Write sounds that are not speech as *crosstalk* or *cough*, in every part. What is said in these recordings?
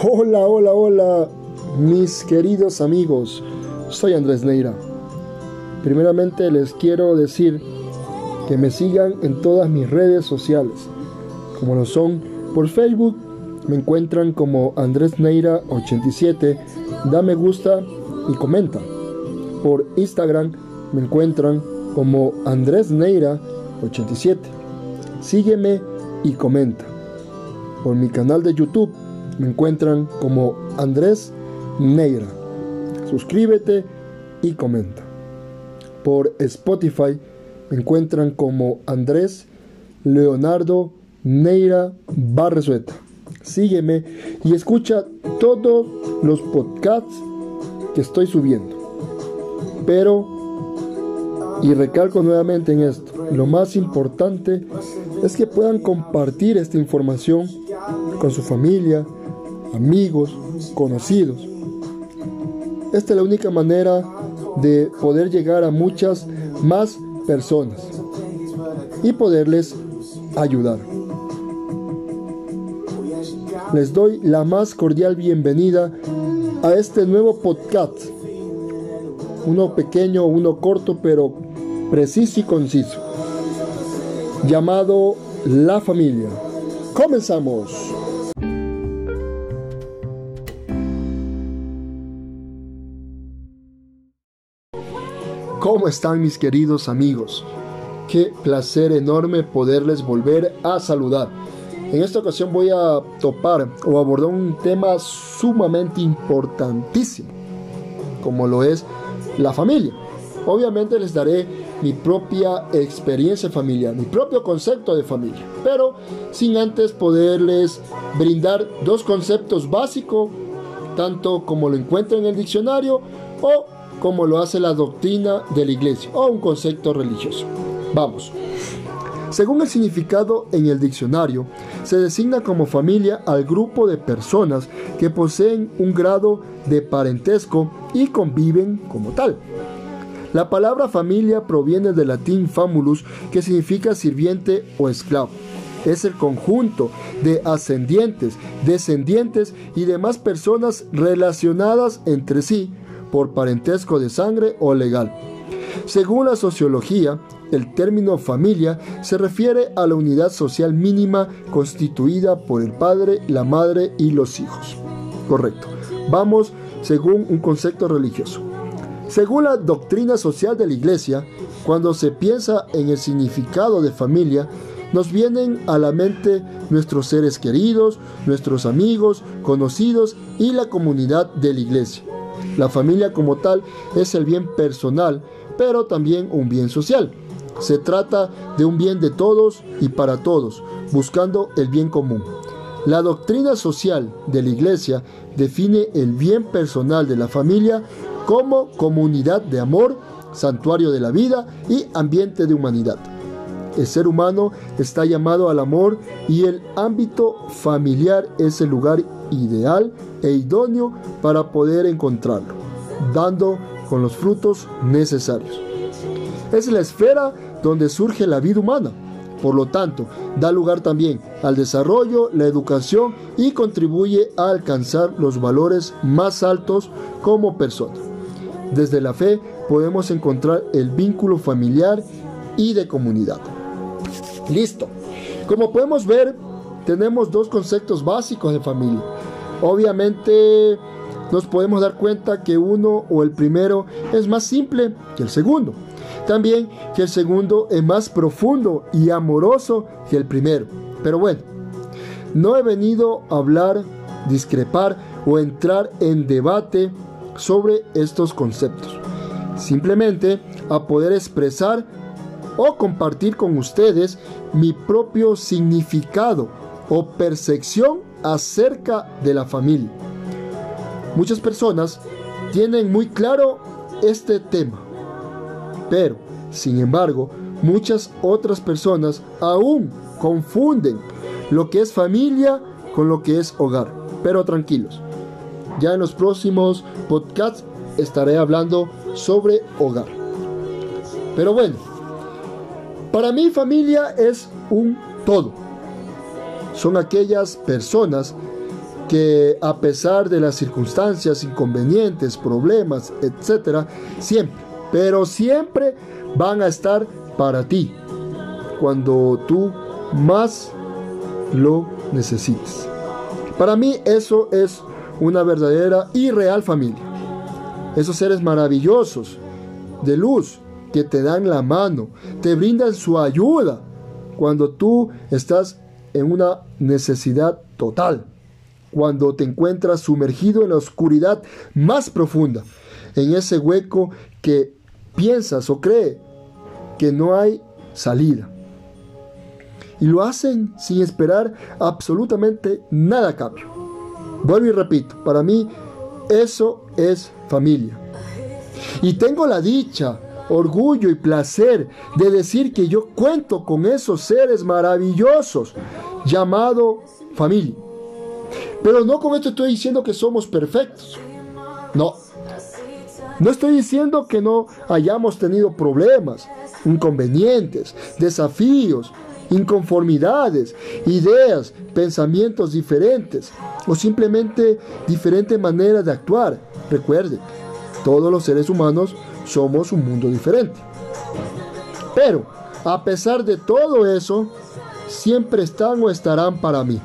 Hola, hola, hola, mis queridos amigos. Soy Andrés Neira. Primeramente les quiero decir que me sigan en todas mis redes sociales, como lo son por Facebook, me encuentran como Andrés Neira 87, da me gusta y comenta. Por Instagram me encuentran como Andrés Neira 87. Sígueme y comenta. Por mi canal de YouTube me encuentran como Andrés Neira. Suscríbete y comenta. Por Spotify me encuentran como Andrés Leonardo Neira Barresueta. Sígueme y escucha todos los podcasts que estoy subiendo. Pero, y recalco nuevamente en esto, lo más importante es que puedan compartir esta información con su familia, amigos, conocidos. Esta es la única manera de poder llegar a muchas más personas y poderles ayudar. Les doy la más cordial bienvenida a este nuevo podcast. Uno pequeño, uno corto, pero preciso y conciso. Llamado La Familia. Comenzamos. ¿Cómo están mis queridos amigos? Qué placer enorme poderles volver a saludar. En esta ocasión voy a topar o abordar un tema sumamente importantísimo, como lo es la familia. Obviamente les daré mi propia experiencia familiar, mi propio concepto de familia, pero sin antes poderles brindar dos conceptos básicos, tanto como lo encuentro en el diccionario o como lo hace la doctrina de la iglesia o un concepto religioso. Vamos. Según el significado en el diccionario, se designa como familia al grupo de personas que poseen un grado de parentesco y conviven como tal. La palabra familia proviene del latín famulus, que significa sirviente o esclavo. Es el conjunto de ascendientes, descendientes y demás personas relacionadas entre sí por parentesco de sangre o legal. Según la sociología, el término familia se refiere a la unidad social mínima constituida por el padre, la madre y los hijos. Correcto. Vamos según un concepto religioso. Según la doctrina social de la Iglesia, cuando se piensa en el significado de familia, nos vienen a la mente nuestros seres queridos, nuestros amigos, conocidos y la comunidad de la Iglesia. La familia como tal es el bien personal, pero también un bien social. Se trata de un bien de todos y para todos, buscando el bien común. La doctrina social de la Iglesia define el bien personal de la familia como comunidad de amor, santuario de la vida y ambiente de humanidad. El ser humano está llamado al amor y el ámbito familiar es el lugar ideal e idóneo para poder encontrarlo, dando con los frutos necesarios. Es la esfera donde surge la vida humana. Por lo tanto, da lugar también al desarrollo, la educación y contribuye a alcanzar los valores más altos como persona. Desde la fe podemos encontrar el vínculo familiar y de comunidad. Listo. Como podemos ver, tenemos dos conceptos básicos de familia. Obviamente nos podemos dar cuenta que uno o el primero es más simple que el segundo. También que el segundo es más profundo y amoroso que el primero. Pero bueno, no he venido a hablar, discrepar o entrar en debate sobre estos conceptos. Simplemente a poder expresar o compartir con ustedes mi propio significado o percepción acerca de la familia. Muchas personas tienen muy claro este tema, pero, sin embargo, muchas otras personas aún confunden lo que es familia con lo que es hogar. Pero tranquilos, ya en los próximos podcasts estaré hablando sobre hogar. Pero bueno, para mí familia es un todo. Son aquellas personas que a pesar de las circunstancias, inconvenientes, problemas, etc., siempre, pero siempre van a estar para ti cuando tú más lo necesites. Para mí eso es una verdadera y real familia. Esos seres maravillosos, de luz, que te dan la mano, te brindan su ayuda cuando tú estás en una necesidad total, cuando te encuentras sumergido en la oscuridad más profunda, en ese hueco que piensas o cree que no hay salida. Y lo hacen sin esperar absolutamente nada a cambio. Vuelvo y repito, para mí eso es familia. Y tengo la dicha, orgullo y placer de decir que yo cuento con esos seres maravillosos llamado familia. Pero no con esto estoy diciendo que somos perfectos. No. No estoy diciendo que no hayamos tenido problemas, inconvenientes, desafíos, inconformidades, ideas, pensamientos diferentes o simplemente diferente manera de actuar. Recuerden, todos los seres humanos somos un mundo diferente. Pero, a pesar de todo eso, siempre están o estarán para mí.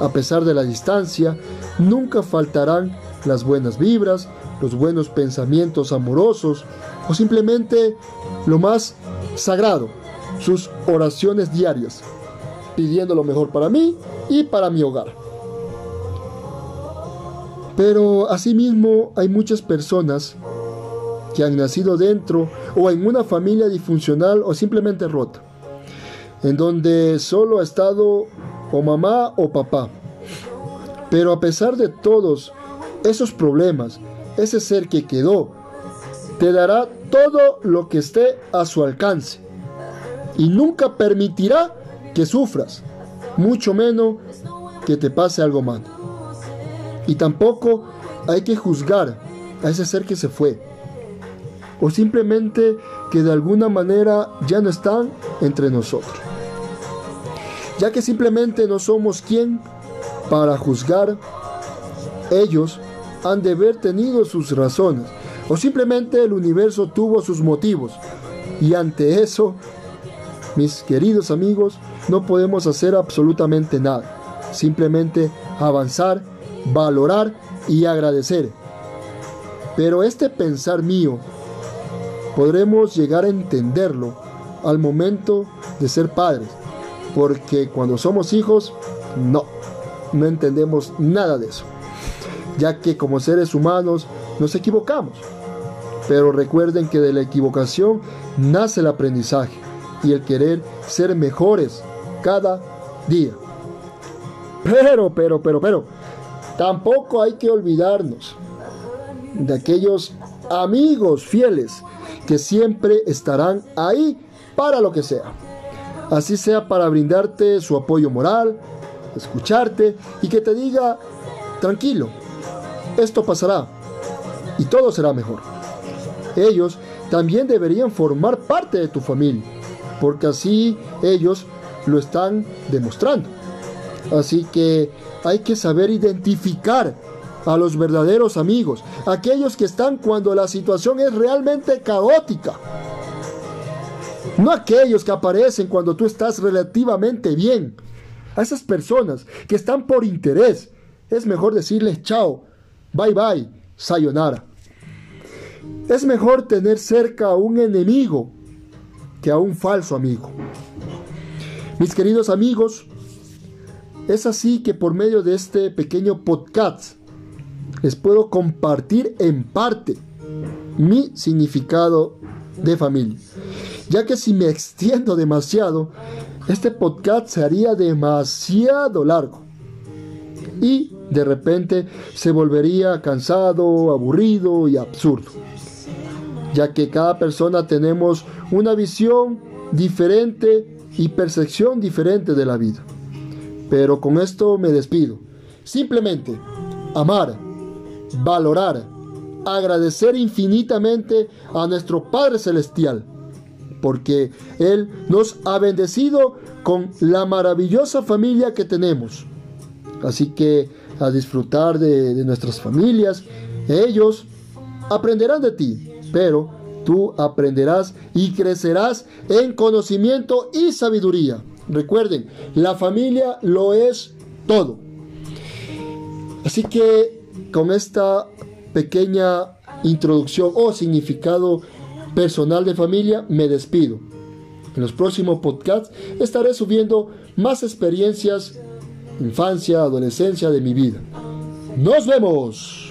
A pesar de la distancia, nunca faltarán las buenas vibras, los buenos pensamientos amorosos o simplemente lo más sagrado, sus oraciones diarias, pidiendo lo mejor para mí y para mi hogar. Pero asimismo hay muchas personas que han nacido dentro o en una familia disfuncional o simplemente rota, en donde solo ha estado o mamá o papá. Pero a pesar de todos esos problemas, ese ser que quedó te dará todo lo que esté a su alcance y nunca permitirá que sufras, mucho menos que te pase algo malo. Y tampoco hay que juzgar a ese ser que se fue, o simplemente que de alguna manera ya no están entre nosotros. Ya que simplemente no somos quien para juzgar, ellos han de haber tenido sus razones, o simplemente el universo tuvo sus motivos, y ante eso, mis queridos amigos, no podemos hacer absolutamente nada, simplemente avanzar, valorar y agradecer. Pero este pensar mío podremos llegar a entenderlo al momento de ser padres, porque cuando somos hijos, no, no entendemos nada de eso, ya que como seres humanos nos equivocamos. Pero recuerden que de la equivocación nace el aprendizaje y el querer ser mejores cada día. Pero, pero, pero, pero, tampoco hay que olvidarnos de aquellos amigos fieles que siempre estarán ahí para lo que sea. Así sea para brindarte su apoyo moral, escucharte y que te diga, tranquilo, esto pasará y todo será mejor. Ellos también deberían formar parte de tu familia, porque así ellos lo están demostrando. Así que hay que saber identificar a los verdaderos amigos, aquellos que están cuando la situación es realmente caótica. No aquellos que aparecen cuando tú estás relativamente bien. A esas personas que están por interés, es mejor decirles chao, bye bye, sayonara. Es mejor tener cerca a un enemigo que a un falso amigo. Mis queridos amigos, es así que por medio de este pequeño podcast les puedo compartir en parte mi significado de familia. Ya que si me *laughs* extiendo demasiado, este podcast se haría demasiado largo. Y de repente se volvería cansado, aburrido y absurdo. Ya que cada persona tenemos una visión diferente y percepción diferente de la vida. Pero con esto me despido. Simplemente amar valorar, agradecer infinitamente a nuestro Padre Celestial, porque Él nos ha bendecido con la maravillosa familia que tenemos. Así que a disfrutar de, de nuestras familias. Ellos aprenderán de ti, pero tú aprenderás y crecerás en conocimiento y sabiduría. Recuerden, la familia lo es todo. Así que con esta pequeña introducción o significado personal de familia me despido. En los próximos podcasts estaré subiendo más experiencias, infancia, adolescencia de mi vida. ¡Nos vemos!